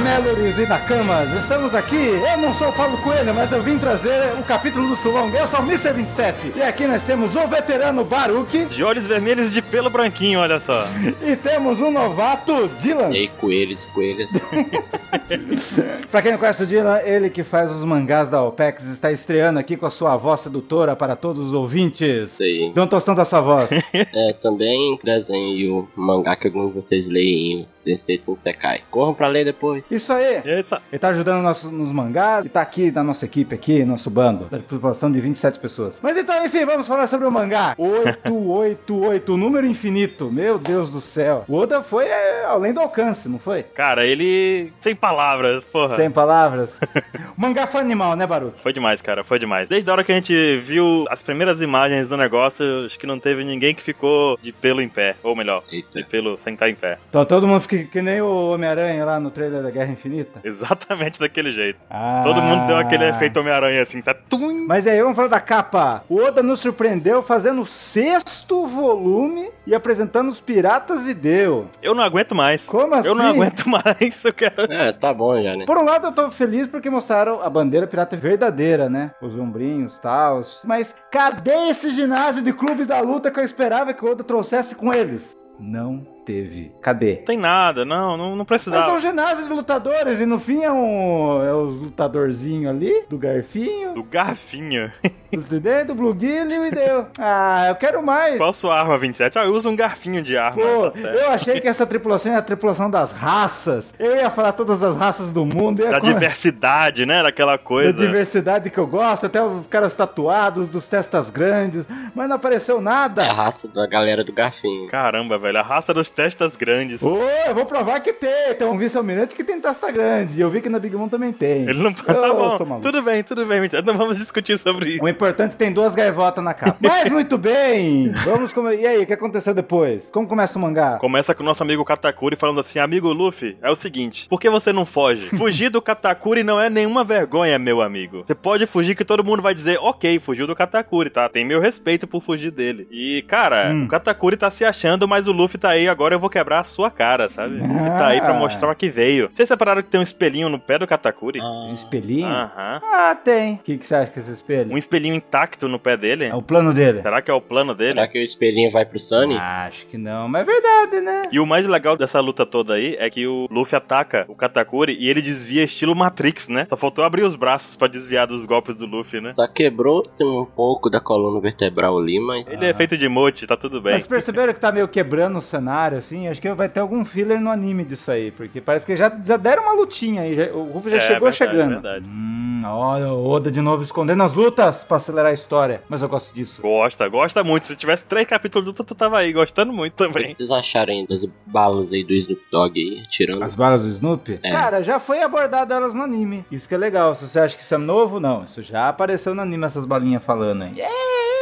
Melores e Nakamas, estamos aqui. Eu não sou o Paulo Coelho, mas eu vim trazer o capítulo do Sulong. Eu sou o Mr. 27. E aqui nós temos o veterano Baruch. De olhos vermelhos de pelo branquinho, olha só. E temos o novato Dylan. E aí, coelhos, coelhas. pra quem não conhece o Dylan, ele que faz os mangás da OPEX está estreando aqui com a sua voz sedutora para todos os ouvintes. Aí. Dê um tostão da sua voz. É, também desenho o mangá que alguns de vocês leem Densetsu no Sekai. Corram pra ler depois. Isso aí. Eita. Ele tá ajudando nossos, nos mangás e tá aqui na nossa equipe aqui, nosso bando, da população de 27 pessoas. Mas então, enfim, vamos falar sobre o mangá. 888, o número infinito. Meu Deus do céu. O Oda foi é, além do alcance, não foi? Cara, ele. Sem palavras, porra. Sem palavras. mangá foi animal, né, Baruch? Foi demais, cara, foi demais. Desde a hora que a gente viu as primeiras imagens do negócio, acho que não teve ninguém que ficou de pelo em pé. Ou melhor, de Eita. pelo sem estar em pé. Então todo mundo fica que nem o Homem-Aranha lá no trailer da Guerra Infinita. Exatamente daquele jeito. Ah. Todo mundo deu aquele efeito Homem-Aranha assim, tá tum. Mas aí, vamos falar da capa. O Oda nos surpreendeu fazendo o sexto volume e apresentando os piratas e deu. Eu não aguento mais. Como assim? Eu não aguento mais, eu quero. É, tá bom já, né? Por um lado, eu tô feliz porque mostraram a bandeira pirata verdadeira, né? Os ombrinhos e tal. Mas cadê esse ginásio de clube da luta que eu esperava que o Oda trouxesse com eles? Não teve. Cadê? Não tem nada, não, não, não Mas precisava. são ginásios de lutadores e no fim é um. É os lutadorzinhos ali, do garfinho, Do garfinho. dos tridentes, do bluegill e deu. Ah, eu quero mais. Qual sua arma 27? Ah, eu uso um garfinho de arma. Pô, tá eu achei que essa tripulação era a tripulação das raças. Eu ia falar todas as raças do mundo. Da com- diversidade, né? Daquela da coisa. diversidade que eu gosto, até os caras tatuados, dos testas grandes, mas não apareceu É a nada. raça da galera do garfinho. Caramba, velho, a raça dos testas grandes. Ô, eu vou provar que tem. Tem um vice-almirante que tem testa grande. E eu vi que na Big Mom também tem. Ele não. Eu Tá bom, tudo bem, tudo bem. Não vamos discutir sobre isso. O importante é que tem duas gaivotas na capa. Mas muito bem! Vamos comer. E aí, o que aconteceu depois? Como começa o mangá? Começa com o nosso amigo Katakuri falando assim: Amigo Luffy, é o seguinte, por que você não foge? Fugir do Katakuri não é nenhuma vergonha, meu amigo. Você pode fugir que todo mundo vai dizer: Ok, fugiu do Katakuri, tá? Tem meu respeito por fugir dele. E, cara, Hum. o Katakuri tá se achando, mas o Luffy tá aí, agora eu vou quebrar a sua cara, sabe? Ele tá aí pra mostrar o que veio. Vocês separaram que tem um espelhinho no pé do Katakuri? Um Ah, espelhinho? Aham. Ah, tem. O que, que você acha que é esse espelho? Um espelhinho intacto no pé dele? É o plano dele. Será que é o plano dele? será que o espelhinho vai pro Sunny? Acho que não, mas é verdade, né? E o mais legal dessa luta toda aí é que o Luffy ataca o Katakuri e ele desvia estilo Matrix, né? Só faltou abrir os braços pra desviar dos golpes do Luffy, né? Só quebrou-se um pouco da coluna vertebral ali, mas. Ele é feito de mote, tá tudo bem. Mas perceberam que tá meio quebrando o cenário, assim? Acho que vai ter algum filler no anime disso aí, porque parece que já, já deram uma lutinha aí. já- o Ruff já É, chegou verdade, chegando. verdade. Hum, olha, o Oda de novo escondendo as lutas pra acelerar a história. Mas eu gosto disso. Gosta, gosta muito. Se tivesse três capítulos do tu tava aí, gostando muito O que também. vocês acharam aí das balas aí do Snoop Dogg aí, tirando? As balas do Snoopy? É. Cara, já foi abordado elas no anime. Isso que é legal. Se você acha que isso é novo, não. Isso já apareceu no anime, essas balinhas falando aí. Ah, Mas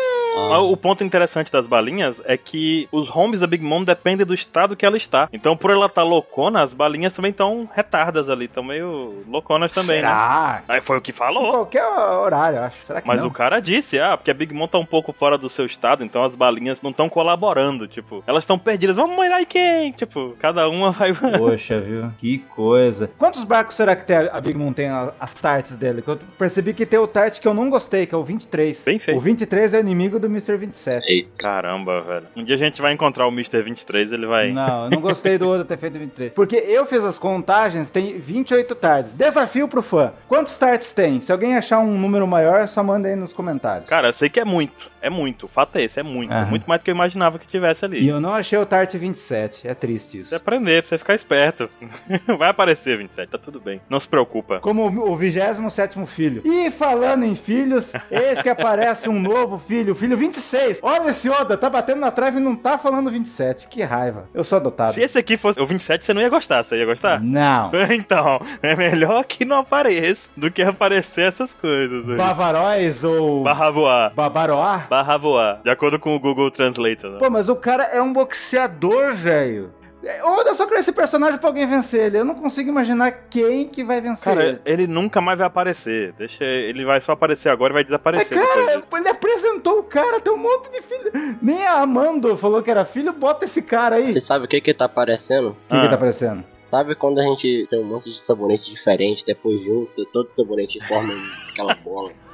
o ponto interessante das balinhas é que os homes da Big Mom dependem do estado que ela está. Então, por ela estar loucona, as balinhas também estão retardas ali, estão meio louconas também, né? Será? Aí foi o que Em falou. qualquer horário, eu acho. Será que Mas não? o cara disse, ah, porque a Big Mom tá um pouco fora do seu estado, então as balinhas não estão colaborando, tipo, elas estão perdidas, vamos morar em quem? Tipo, cada uma vai. Poxa, viu? Que coisa. Quantos barcos será que tem a Big Mom tem a- as tarts dele? Eu percebi que tem o tart que eu não gostei, que é o 23. Bem feito. O 23 é o inimigo do Mr. 27. Eita. Caramba, velho. Um dia a gente vai encontrar o Mr. 23, ele vai. Não, eu não gostei do Oda ter feito 23. Porque eu fiz as contagens, tem 28 tarts. Desafio pro fã. Quantos tarts tem? Se alguém achar um número maior, só manda aí nos comentários. Cara, eu sei que é muito. É muito. O fato é esse, é muito. Aham. Muito mais do que eu imaginava que tivesse ali. E eu não achei o tart 27. É triste isso. Você aprender, pra você ficar esperto. Vai aparecer, 27, tá tudo bem. Não se preocupa. Como o 27 filho. E falando em filhos, eis que aparece um novo filho, o filho 26. Olha esse Oda, tá batendo na trave e não tá falando 27. Que raiva. Eu sou adotado. Se esse aqui fosse o 27, você não ia gostar, você ia gostar? Não. Então, é melhor que não apareça do que aparecer essas coisas. aí. Bavaróis ou Barra voar. Babaroá? Barra voar. De acordo com o Google Translator. Né? Pô, mas o cara é um boxeador, velho. É, Oda só criou esse personagem pra alguém vencer ele. Eu não consigo imaginar quem que vai vencer Cara, ele. ele nunca mais vai aparecer. Deixa ele vai só aparecer agora e vai Mas, desaparecer. depois cara, disso. ele apresentou o cara, tem um monte de filho. Nem a Amando falou que era filho, bota esse cara aí. Você O sabe o que que tá aparecendo? que, Ah. que tá aparecendo? Sabe quando a gente tem um monte de sabonete diferente, depois junta, todo sabonete forma aquela bola?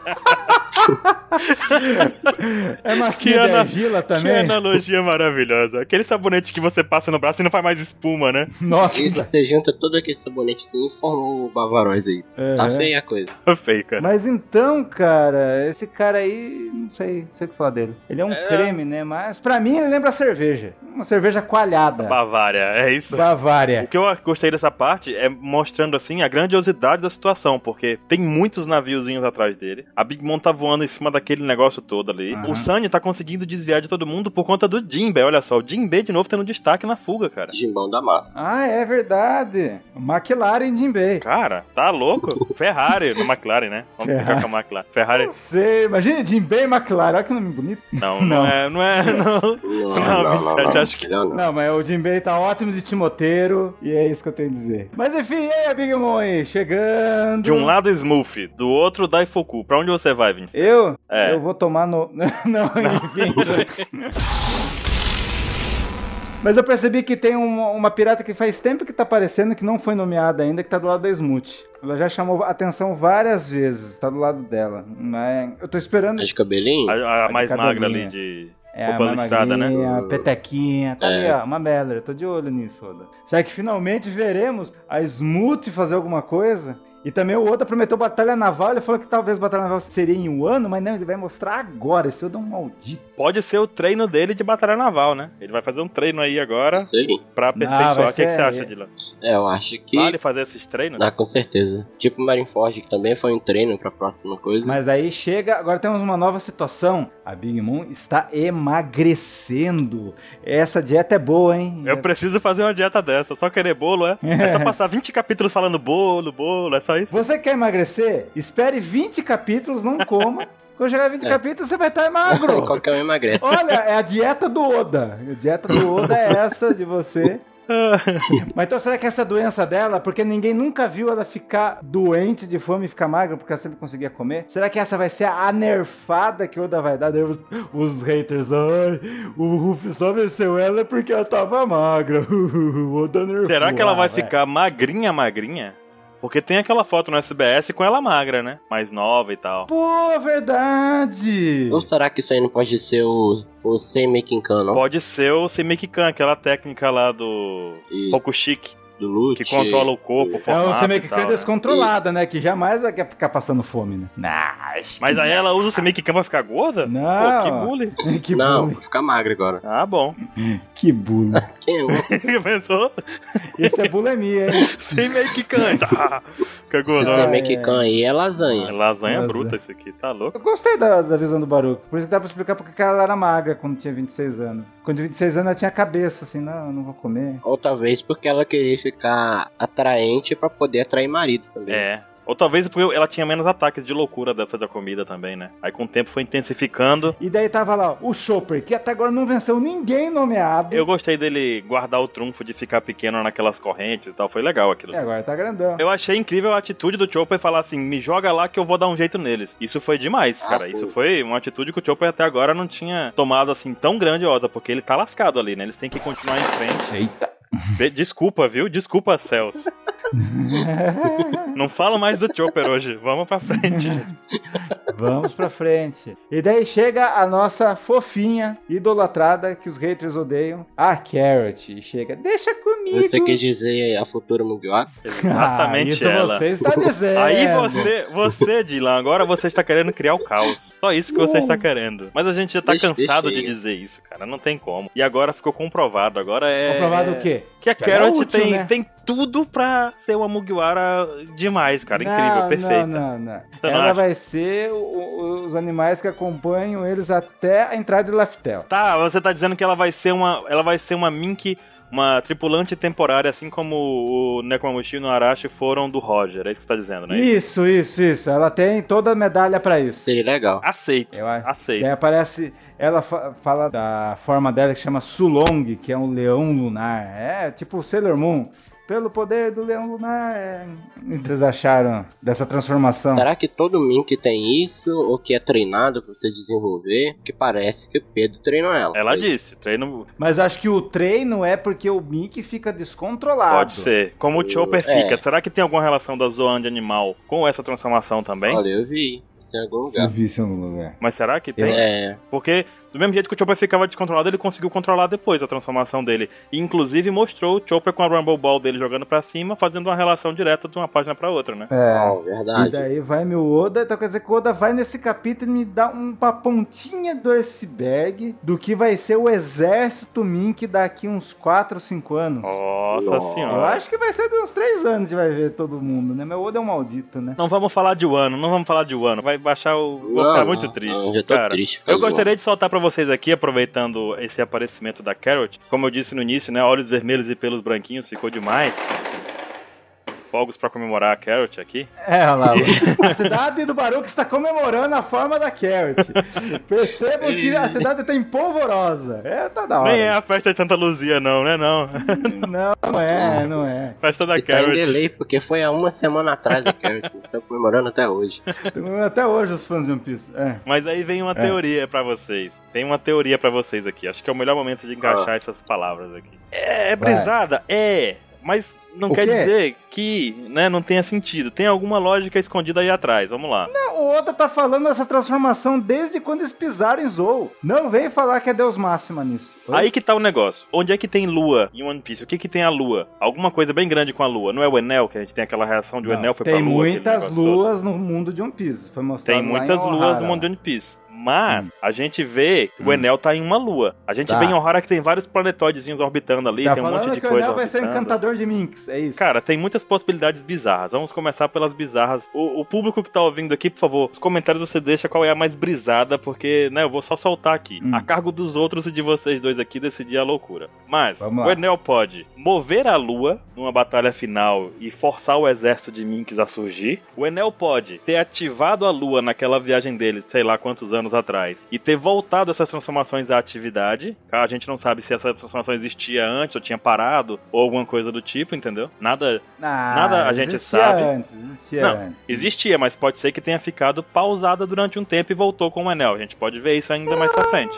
É Que macia de ana- argila Que também? analogia maravilhosa. Aquele sabonete que você passa no braço e não faz mais espuma, né? Nossa. E você junta todo aquele sabonete assim e forma o Bavaróis aí. Tá Aham. feia a coisa. Feio, cara. Mas então, cara, esse cara aí, não sei, não sei o que falar dele. Ele é um É. creme, né? Mas pra mim ele lembra cerveja. Uma cerveja coalhada. Bavária, é isso. O Bavária. que eu gostei dessa parte é mostrando assim a grandiosidade da situação, porque tem muitos naviozinhos atrás dele. A Big Mom tá voando em cima daquele negócio todo ali. Aham. O Sunny tá conseguindo desviar de todo mundo por conta do Jinbe. Olha só, o Jinbe de novo tendo destaque na fuga, cara. Gimbão da massa. Ah, é verdade. McLaren Jinbei. Cara, tá louco? Ferrari no McLaren, né? Vamos ficar Ferrari. com a McLaren. Ferrari. Você imagina Jinbei e McLaren, olha que nome bonito. Não, Não. não, é, não é, não. Não, Não, 27, acho que- Não, não. Não, mas o Jinbei tá ótimo de timoteiro e é isso que eu tenho a dizer. Mas enfim, e aí, Big Mom aí, chegando. De um lado Smooth, do outro Daifoku. Pra onde você vai, Vince? Eu? É. Eu vou tomar no. Não, enfim. Mas eu percebi que tem uma, uma pirata que faz tempo que tá aparecendo, que não foi nomeada ainda, que tá do lado da Smooth. Ela já chamou atenção várias vezes, tá do lado dela. Mas eu tô esperando. Tá de cabelinho? A, a de mais magra ali de. É, roupa a listrada, né? a petequinha, tá ali, É. ó, uma Meller, eu tô de olho nisso, Oda. Será que finalmente veremos a Smooth fazer alguma coisa? E também o Oda prometeu batalha naval, ele falou que talvez batalha naval seria em um ano, mas não, ele vai mostrar agora, esse Oda é um maldito. Pode ser o treino dele de batalha naval, né? Ele vai fazer um treino aí agora aí. pra aperfeiçoar. O que, que você acha, Dylan? É, eu acho que. Vale fazer esses treinos? Dá com certeza. Tipo o Marineford, que também foi um treino pra próxima coisa. Mas aí chega, agora temos uma nova situação, a Big Mom está emagrecendo. Essa dieta é boa, hein? Eu preciso fazer uma dieta dessa. Só querer bolo, é? É só passar 20 capítulos falando bolo, bolo, é só isso? Você quer emagrecer? Espere 20 capítulos, não coma. Quando chegar 20 É. capítulos, você vai estar magro. Qualquer um emagrece. Olha, é a dieta do Oda. A dieta do Oda é essa de você. Mas então será que essa doença dela, porque ninguém nunca viu ela ficar doente de fome e ficar magra porque ela sempre conseguia comer? Será que essa vai ser a nerfada que o Oda vai dar? Daí os, os haters, ai, o Ruff só venceu ela porque ela tava magra. O Oda nerfou. Será que ela Ah, vai ficar magrinha, magrinha? Porque tem aquela foto no SBS com ela magra, né? Mais nova e tal. Pô, verdade! Ou será que isso aí não pode ser o, o Sei Making Can, não? Pode ser o Semikikan, aquela técnica lá do E Pouco Chique, do Lute. que controla o corpo, o É formato e tal, né? descontrolada, né? Que jamais vai ficar passando fome, né? Não, Mas aí ela usa o Semikikan pra ficar gorda? Não. Pô, que bullying. que não, bullying. vou ficar magro agora. Ah, bom. Que bullying. Quem é? Pensou? Isso é bulimia, hein? Tá. Fica Esse gordo. Ah, Sei é. Can aí é É lasanha. lasanha Lasanha. bruta esse aqui, tá louco? Eu gostei da, da visão do Baruch. Por isso que dá pra explicar porque ela era magra quando tinha 26 anos. Quando tinha 26 anos ela tinha cabeça, assim, não, eu não vou comer. Ou talvez porque ela queria ficar atraente pra poder atrair marido também. É. Ou talvez porque ela tinha menos ataques de loucura dessa da comida também, né? Aí com o tempo foi intensificando. E daí tava lá, o Chopper, que até agora não venceu ninguém nomeado. Eu gostei dele guardar o trunfo de ficar pequeno naquelas correntes e tal. Foi legal aquilo. E agora tá grandão. Eu achei incrível a atitude do Chopper falar assim: me joga lá que eu vou dar um jeito neles. Isso foi demais, Ah, cara. foi. Isso foi uma atitude que o Chopper até agora não tinha tomado assim tão grandiosa, porque ele tá lascado ali, né? Eles têm que continuar em frente. Eita. Desculpa, viu? Desculpa, Celso. Não fala mais do Chopper hoje. Vamos pra frente. Vamos pra frente. E daí chega a nossa fofinha, idolatrada, que os haters odeiam, a Carrot. Chega, deixa comigo. Você quer dizer a futura Mugiwara? Exatamente ah, isso ela. você está dizendo. Aí você, você, Dylan, agora você está querendo criar o caos. Só isso que você está querendo. Mas a gente já tá Deixa- cansado deixa de dizer isso, cara. Não tem como. E agora ficou comprovado. Agora é. Comprovado o quê? Que a Que é Carrot útil, tem, né? tem tudo pra ser uma Mugiwara demais, cara. Incrível, Não, perfeita. Não, não, não. não Ela acha? vai ser o- o- os animais que acompanham eles até a entrada de Laftel. Tá, você tá dizendo que ela vai ser uma. Ela vai ser uma Mink uma tripulante temporária, assim como o Nekomamushi e o Noarashi foram do Roger. É isso que você tá dizendo, né? Isso, isso, isso. Ela tem toda a medalha pra isso. Seria legal. Aceito. Eu. Aceito. Daí aparece. Ela fa- fala da forma dela que chama Sulong, que é um leão lunar. É tipo Sailor Moon. Pelo poder do leão lunar. É... O que vocês acharam dessa transformação? Será que todo Mink tem isso? Ou que é treinado pra você desenvolver? Que parece que o Pedro treinou ela. Ela disse, treino Mas acho que o treino é porque o Mickey fica descontrolado. pode ser. Como o Chopper É. fica, será que tem alguma relação da Zoan de animal com essa transformação também? Olha, eu vi. Em algum Eu lugar. vi isso em algum lugar. Mas será que tem? É, Porque do mesmo jeito que o Chopper ficava descontrolado, ele conseguiu controlar depois a transformação dele. E inclusive mostrou o Chopper com a Rumble Ball dele jogando pra cima, fazendo uma relação direta de uma página pra outra, né? É. E verdade. daí vai meu Oda, então quer dizer que o Oda vai nesse capítulo e me dá uma pontinha do iceberg do que vai ser o exército Mink daqui uns 4 ou 5 anos. Nossa Nossa. senhora. Eu acho que vai ser de uns 3 anos que vai ver todo mundo, né? Meu Oda é um maldito, né? Não vamos falar de Wano, não vamos falar de Wano. Vai baixar o. Vou Não, ficar muito triste. não, já tô cara. triste. Eu gostaria de soltar pra vocês aqui, aproveitando esse aparecimento da Carrot. Como eu disse no início, né? Olhos vermelhos e pelos branquinhos, ficou demais. Fogos pra comemorar a Carrot aqui. É, olha lá. a cidade do Baruch está comemorando a forma da Carrot. Percebam que a cidade está empolvorosa. É, tá da hora. Nem é a festa de Santa Luzia, não, né? Não. Não, não é, não é. festa da E tá em Carrot. delay, porque foi há uma semana atrás a Carrot. Estão comemorando até hoje. Até hoje os fãs de One Piece. É. Mas aí vem uma É. teoria pra vocês. Tem uma teoria pra vocês aqui. Acho que é o melhor momento de encaixar essas palavras aqui. É, é brisada? É. Mas não O quer quê? dizer que né, não tenha sentido. Tem alguma lógica escondida aí atrás. Vamos lá. O Oda tá falando dessa transformação desde quando eles pisaram em Zou. Não vem falar que é Deus Máxima nisso. Oi? Aí que tá o negócio. Onde é que tem lua em One Piece? O que que tem a lua? Alguma coisa bem grande com a lua. Não é o Enel, que a gente tem aquela reação de o Não, Enel foi tem pra lua. aquele muitas negócio todo. luas no mundo de One Piece. Foi mostrado Tem muitas luas no mundo de One Piece. Mas Hum. a gente vê que o Hum. Enel tá em uma lua. A gente Tá. vê em Ohara que tem vários planetoidezinhos orbitando ali, Tá tem um monte de que o coisa Enel vai ser encantador de Minx, é isso? Cara, tem muitas possibilidades bizarras. Vamos começar pelas bizarras. O, o público que tá ouvindo aqui, por favor, nos comentários você deixa qual é a mais brisada, porque, né, eu vou só soltar aqui. Hum. A cargo dos outros e de vocês dois aqui decidir a loucura. Mas, o. Enel pode mover a lua numa batalha final e forçar o exército de Minks a surgir. O Enel pode ter ativado a lua naquela viagem dele, sei lá quantos anos atrás, e ter voltado essas transformações à atividade. Tá? A gente não sabe se essa transformação existia antes ou tinha parado, ou alguma coisa do tipo, entendeu? Nada Ah, Nada a gente sabe. Antes, existia Não, antes. Existia, mas pode ser que tenha ficado pausada durante um tempo e voltou com o Enel. A gente pode ver isso ainda mais pra frente.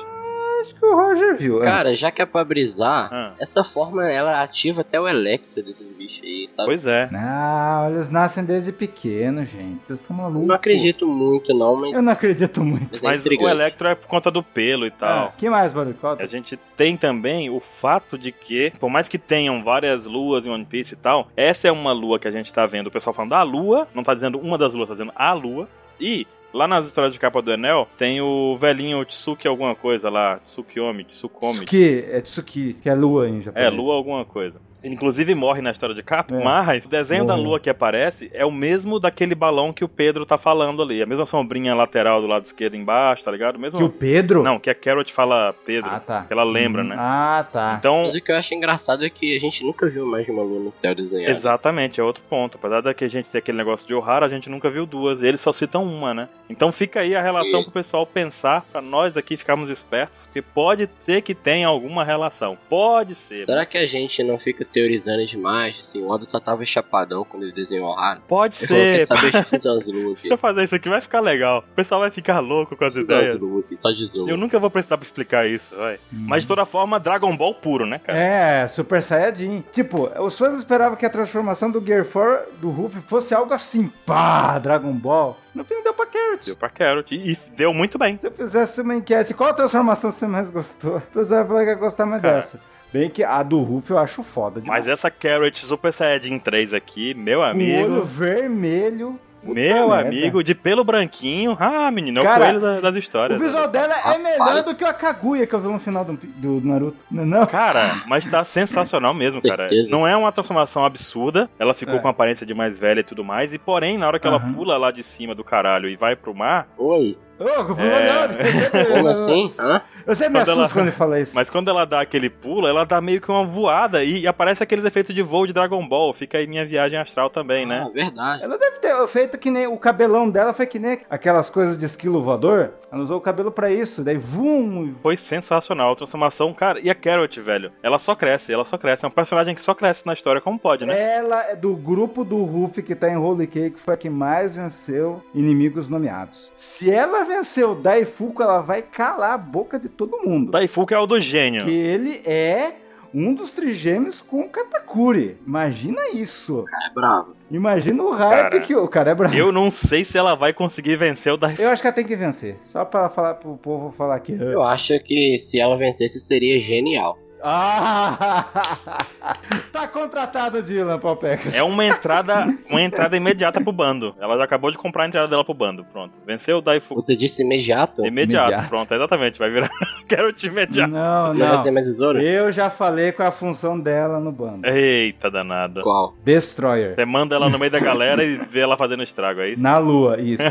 Acho que o Roger viu. é. Cara, já que é pra brisar, Ah, essa forma ela ativa até o Electro desses bichos aí, sabe? pois é. Não, eles nascem desde pequeno, gente. Vocês estão malucos. Não acredito muito, não, mas. Eu não acredito muito. mas é Mas o. Electro é por conta do pelo e tal. Ah, que mais, Barucota? A gente tem também o fato de que, por mais que tenham várias luas em One Piece e tal, essa é uma lua que a gente tá vendo o pessoal falando da lua, não tá dizendo uma das luas, tá dizendo a lua. E lá nas histórias de capa do Enel, tem o velhinho Tsuki alguma coisa lá, Tsukiyomi, Tsukomi. Tsuki, é Tsuki, que é lua em É, japonês. lua alguma coisa. Inclusive morre na história de capa, É. mas o desenho da Morre. lua que aparece é o mesmo daquele balão que o Pedro tá falando ali. A mesma sombrinha lateral do lado esquerdo embaixo, tá ligado? O Mesmo... Que o Pedro? Não, que a Carrot fala Pedro. Ah, tá. que ela lembra, Hum, né? Ah, tá. Então, Mas o que eu acho engraçado é que a gente nunca viu mais de uma lua no céu desenhado. exatamente, é outro ponto. Apesar da que a gente ter aquele negócio de Ohara, a gente nunca viu duas. E eles só citam uma, né? Então fica aí a relação E- pro pessoal pensar, pra nós aqui ficarmos espertos, porque pode ter que tenha alguma relação. Pode ser. Será que a gente não fica teorizando demais? Assim, o Oda só tava chapadão quando ele desenhou o Hara. Pode Ele falou, quer ser. saber, deixa eu fazer isso aqui, vai ficar legal. O pessoal vai ficar louco com as ideias. só de zoom. Eu nunca vou precisar pra explicar isso, vai. Hum. Mas de toda forma, Dragon Ball puro, né, cara? É, Super Saiyajin. Tipo, os fãs esperavam que a transformação do Gear 4 do Ruff fosse algo assim, pá, Dragon Ball. No fim deu pra Carrot. Deu pra Carrot. E, e deu muito bem. Se eu fizesse uma enquete, qual transformação você mais gostou? O pessoal vai falar que ia gostar mais Cara. dessa. Bem que a do Ruff eu acho foda demais. Mas essa Carrot Super Saiyajin 3 aqui, meu O amigo. olho vermelho. puta Meu merda. amigo, de pelo branquinho. Ah, menino, é o coelho da- das histórias. O visual né? dela é Rapaz. melhor do que a Kaguya que eu vi no final do, do Naruto. Não, é não? Cara, mas tá sensacional mesmo, cara. Não é uma transformação absurda. Ela ficou É. com a aparência de mais velha e tudo mais. E porém, na hora que ela Aham. pula lá de cima do caralho e vai pro mar, Oi. Ô, pula É. Como assim? Hã? Eu sempre me Quando ela- assusto quando ele fala isso. Mas quando ela dá aquele pulo, ela dá meio que uma voada e, e aparece aqueles efeitos de voo de Dragon Ball. Fica aí minha viagem astral também, né? Ah, verdade. Ela deve ter feito que nem o cabelão dela foi que nem aquelas coisas de esquilo voador. Ela usou o cabelo pra isso, daí vum. Foi sensacional a transformação, cara. E a Carrot, velho, ela só cresce, ela só cresce. É um personagem que só cresce na história, como pode, né? Ela é do grupo do Ruff que tá em Holy Cake, foi a que mais venceu inimigos nomeados. Se ela venceu o Daifuku, ela vai calar a boca de todo mundo. Daifuku é o do gênio. Que ele é um dos trigêmeos com o Katakuri. Imagina isso. É bravo. Imagina o hype Cara, que o cara é bravo. Eu não sei se ela vai conseguir vencer o Daifuku. Eu acho que ela tem que vencer. Só pra falar pro povo falar que. Eu acho que se ela vencesse seria genial. Ah! tá contratado, Dylan, Palpecas. É uma entrada, uma entrada imediata pro bando. Ela já acabou de comprar a entrada dela pro bando. Pronto. Venceu o Daifuku. Você disse imediato? Imediato. Imediato. Pronto, exatamente. Vai virar Carrot imediato. Não, Não vai ter não. mais tesouro? Eu já falei qual é a função dela no bando. Eita danada. Qual? Destroyer. Você manda ela no meio da galera e vê ela fazendo estrago, é isso? Na lua, isso.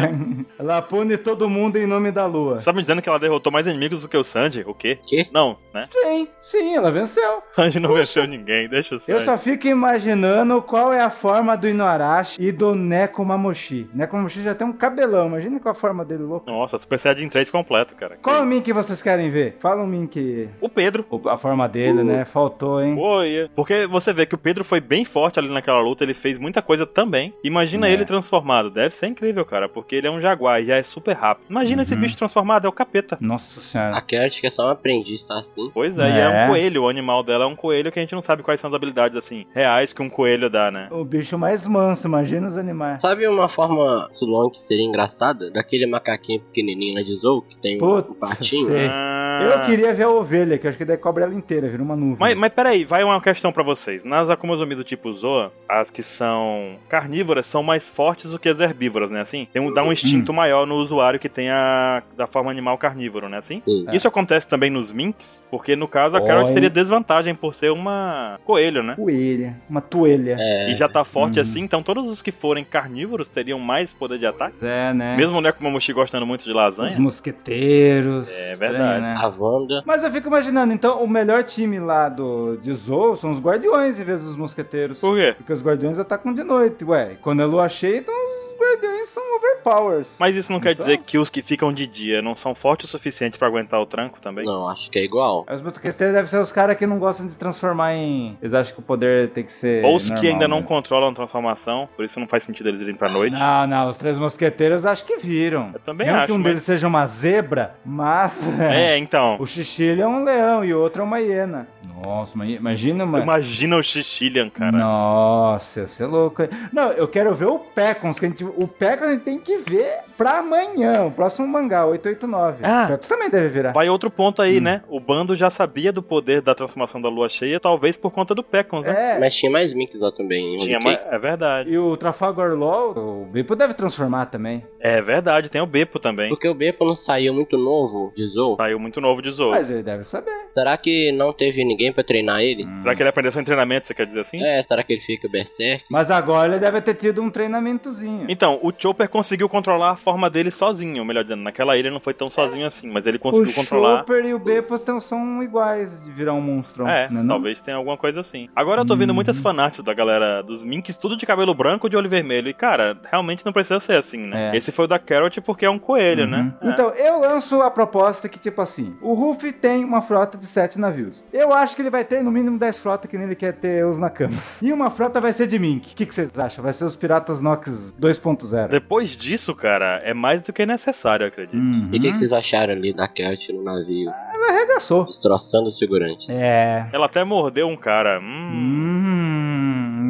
ela pune todo mundo em nome da lua. Você tá me dizendo que ela derrotou mais inimigos do que o Sanji? O quê? Quê? Não, né? Sim, sim, ela venceu. Sanji não venceu ninguém, deixa o Sanji. Eu só fico imaginando qual é a forma do Inuarashi e do Nekomamushi. Nekomamushi já tem um cabelão, imagina qual a forma dele louco. Nossa, Super Saiyajin 3 completo, cara. Qual o Mink vocês querem ver? Fala um Mink. O Pedro. O- A forma dele, né? Faltou, hein? Oi. Porque você vê que o Pedro foi bem forte ali naquela luta, ele fez muita coisa também. Imagina É. ele transformado. Deve ser incrível, cara, porque ele é um jaguar e já é super rápido. Imagina esse Uhum. bicho transformado, é o capeta. Nossa senhora. A Carrot que é só um aprendiz, tá assim? Pois é, e é É. um coelho. O animal dela é um coelho que a gente não sabe quais são as habilidades, assim, reais que um coelho dá, né? O bicho mais manso, imagina os animais. Sabe uma forma Sulong que seria engraçada? Daquele macaquinho pequenininho lá de Zou, que tem um Putz, patinho. sei. Ah. Eu queria ver a ovelha, que acho que daí cobre ela inteira, vira uma nuvem. Mas, mas peraí, vai uma questão pra vocês. Nas Akuma no Mi do tipo Zoa, as que são carnívoras são mais fortes do que as herbívoras, né? Assim, tem um, dá um instinto Hum. maior no usuário que tem a da forma animal carnívoro, né? Assim. Sim. É. Isso acontece também nos minks, porque no caso a hein? teria desvantagem por ser uma coelho, né? Coelha, uma toelha. É, E já tá forte Uhum. assim, então todos os que forem carnívoros teriam mais poder de ataque. Pois é, né? Mesmo o Nekomamushi gostando muito de Os lasanha. mosqueteiros. É verdade. né? a Wanda. Mas eu fico imaginando, então o melhor time lá do de Zou são os guardiões em vez dos mosqueteiros. Por quê? Porque os guardiões atacam de noite, ué. E quando é lua cheia, então os guardiões são overpowers. Mas isso não quer Então? dizer que os que ficam de dia não são fortes o suficiente pra aguentar o tranco também? Não, acho que é igual. Os mosqueteiros devem ser os caras que não gostam de transformar em. Eles acham que o poder tem que ser. Ou os que normal, ainda não né? controlam a transformação, por isso não faz sentido eles irem pra noite. Não, não, os três mosqueteiros acho que viram. Eu também Mesmo acho, que um mas- deles seja uma zebra, mas. É, então. O xixi ele é um leão e o outro é uma hiena. Nossa, imagina uma. Imagina o Xixilian, cara. Nossa, ia ser louco. Não, eu quero ver o Pecons, que a gente, o Pecons a gente tem que ver pra amanhã, o próximo mangá, 889. Ah. o Pecons também deve virar. Vai outro ponto aí, Hum. né? O bando já sabia do poder da transformação da lua cheia, talvez por conta do Pecons, né? É, Mas tinha mais Minks lá também. hein? Tinha mais... É verdade. e o Trafalgar Law, o Bipo deve transformar também. É verdade, tem o Beppo também. Porque o Beppo não saiu muito novo de Zou. Saiu muito novo de Zou. Mas ele deve saber. Será que não teve ninguém pra treinar ele? Será que ele aprendeu só em treinamento, você quer dizer assim? É, será que ele fica berserk? Mas agora ele deve ter tido um treinamentozinho. Então, o Chopper conseguiu controlar a forma dele sozinho, melhor dizendo. Naquela ilha ele não foi tão sozinho assim, mas ele o conseguiu controlar. Chopper e o Beppo tão- são iguais de virar um monstro. É, né, não? talvez tenha alguma coisa assim. Agora eu tô vendo Hum. muitas fanarts da galera dos Minks, tudo de cabelo branco ou de olho vermelho. E, cara, realmente não precisa ser assim, né? É. Esse foi o da Carrot porque é um coelho, Uhum. né? É. Então, eu lanço a proposta que, tipo assim, o Ruffy tem uma frota de sete navios. Eu acho que ele vai ter no mínimo 10 frotas que nem ele quer ter os Nakamas. E uma frota vai ser de Mink. O que, que vocês acham? Vai ser os Piratas Nox 2.0. Depois disso, cara, é mais do que necessário, acredito. Uhum. E o que, que vocês acharam ali da Carrot no navio? Arregaçou. Destroçando os segurantes. É. Ela até mordeu um cara. Hum. Hum.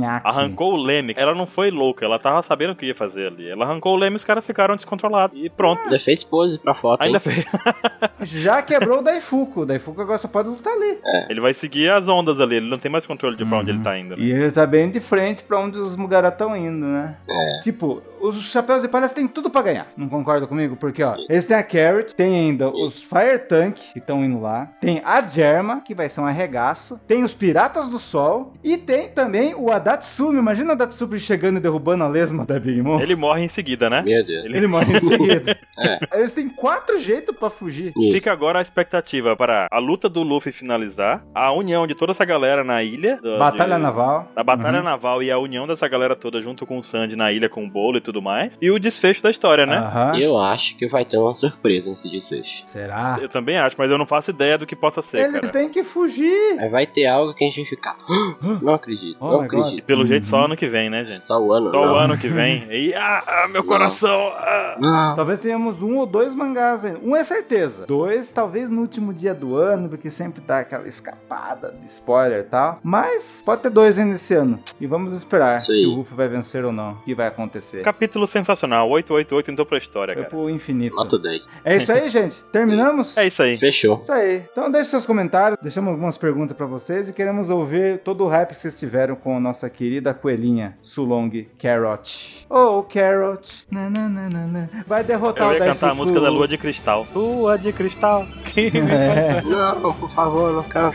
Nhaque. Arrancou o leme. Ela não foi louca, ela tava sabendo o que ia fazer ali. Ela arrancou o leme e os caras ficaram descontrolados. E pronto. Ainda fez pose pra foto, Ainda hein? fez. Já quebrou o Daifuku. O Daifuku agora só pode lutar ali. Ele vai seguir as ondas ali, ele não tem mais controle de pra onde Uhum. ele tá indo. né? E ele tá bem de frente pra onde os Mugará estão indo, né? É. Tipo, os Chapéus de Palha têm tudo pra ganhar. Não concorda comigo? Porque, ó, eles têm a Carrot, tem ainda os Fire Tank, que estão indo lá. Tem a Germa, que vai ser um arregaço. Tem os Piratas do Sol. E tem também o Datsumi, imagina o Datsumi chegando e derrubando a lesma da Big Mom. Ele morre em seguida, né? Meu Deus. Ele- Ele morre em seguida. É. Eles têm quatro jeitos pra fugir. Isso. Fica agora a expectativa para a luta do Luffy finalizar, a união de toda essa galera na ilha. do- Batalha de- naval. A batalha Uhum. naval e a união dessa galera toda junto com o Sandy na ilha com o bolo e tudo mais. E o desfecho da história, né? Aham. Eu acho que vai ter uma surpresa nesse desfecho. Será? Eu também acho, mas eu não faço ideia do que possa ser, Eles cara. têm que fugir. Aí vai ter algo que a gente vai ficar. "Ah, Não acredito, Oh não my God. Pelo jeito, só Uhum. ano que vem, né, gente? Só o ano. Só o não. ano que vem. E, ah, ah, meu Não. coração! ah. Não. Talvez tenhamos um ou dois mangás ainda. Um é certeza. Dois, talvez no último dia do ano, porque sempre dá aquela escapada de spoiler e tal. Mas pode ter dois ainda esse ano. E vamos esperar aí. se o Ruff vai vencer ou não. O que vai acontecer. Capítulo sensacional. 888 entrou pra história, Foi cara. pro infinito. Nota 10. É isso aí, gente. Terminamos? É isso aí. Fechou. Isso aí. Então deixe seus comentários, deixamos algumas perguntas pra vocês e queremos ouvir todo o hype que vocês tiveram com a nossa querida coelhinha Sulong Carrot. Oh, Carrot. Na, na, na, na, na. Vai derrotar Eu o ia cantar a música da Lua de Cristal. Lua de Cristal. É. Não, por favor, não na.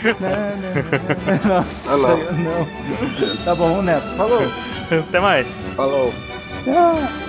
Nossa, Ah, não. Tá bom, o Neto. Falou. Até mais. Falou. Tchau.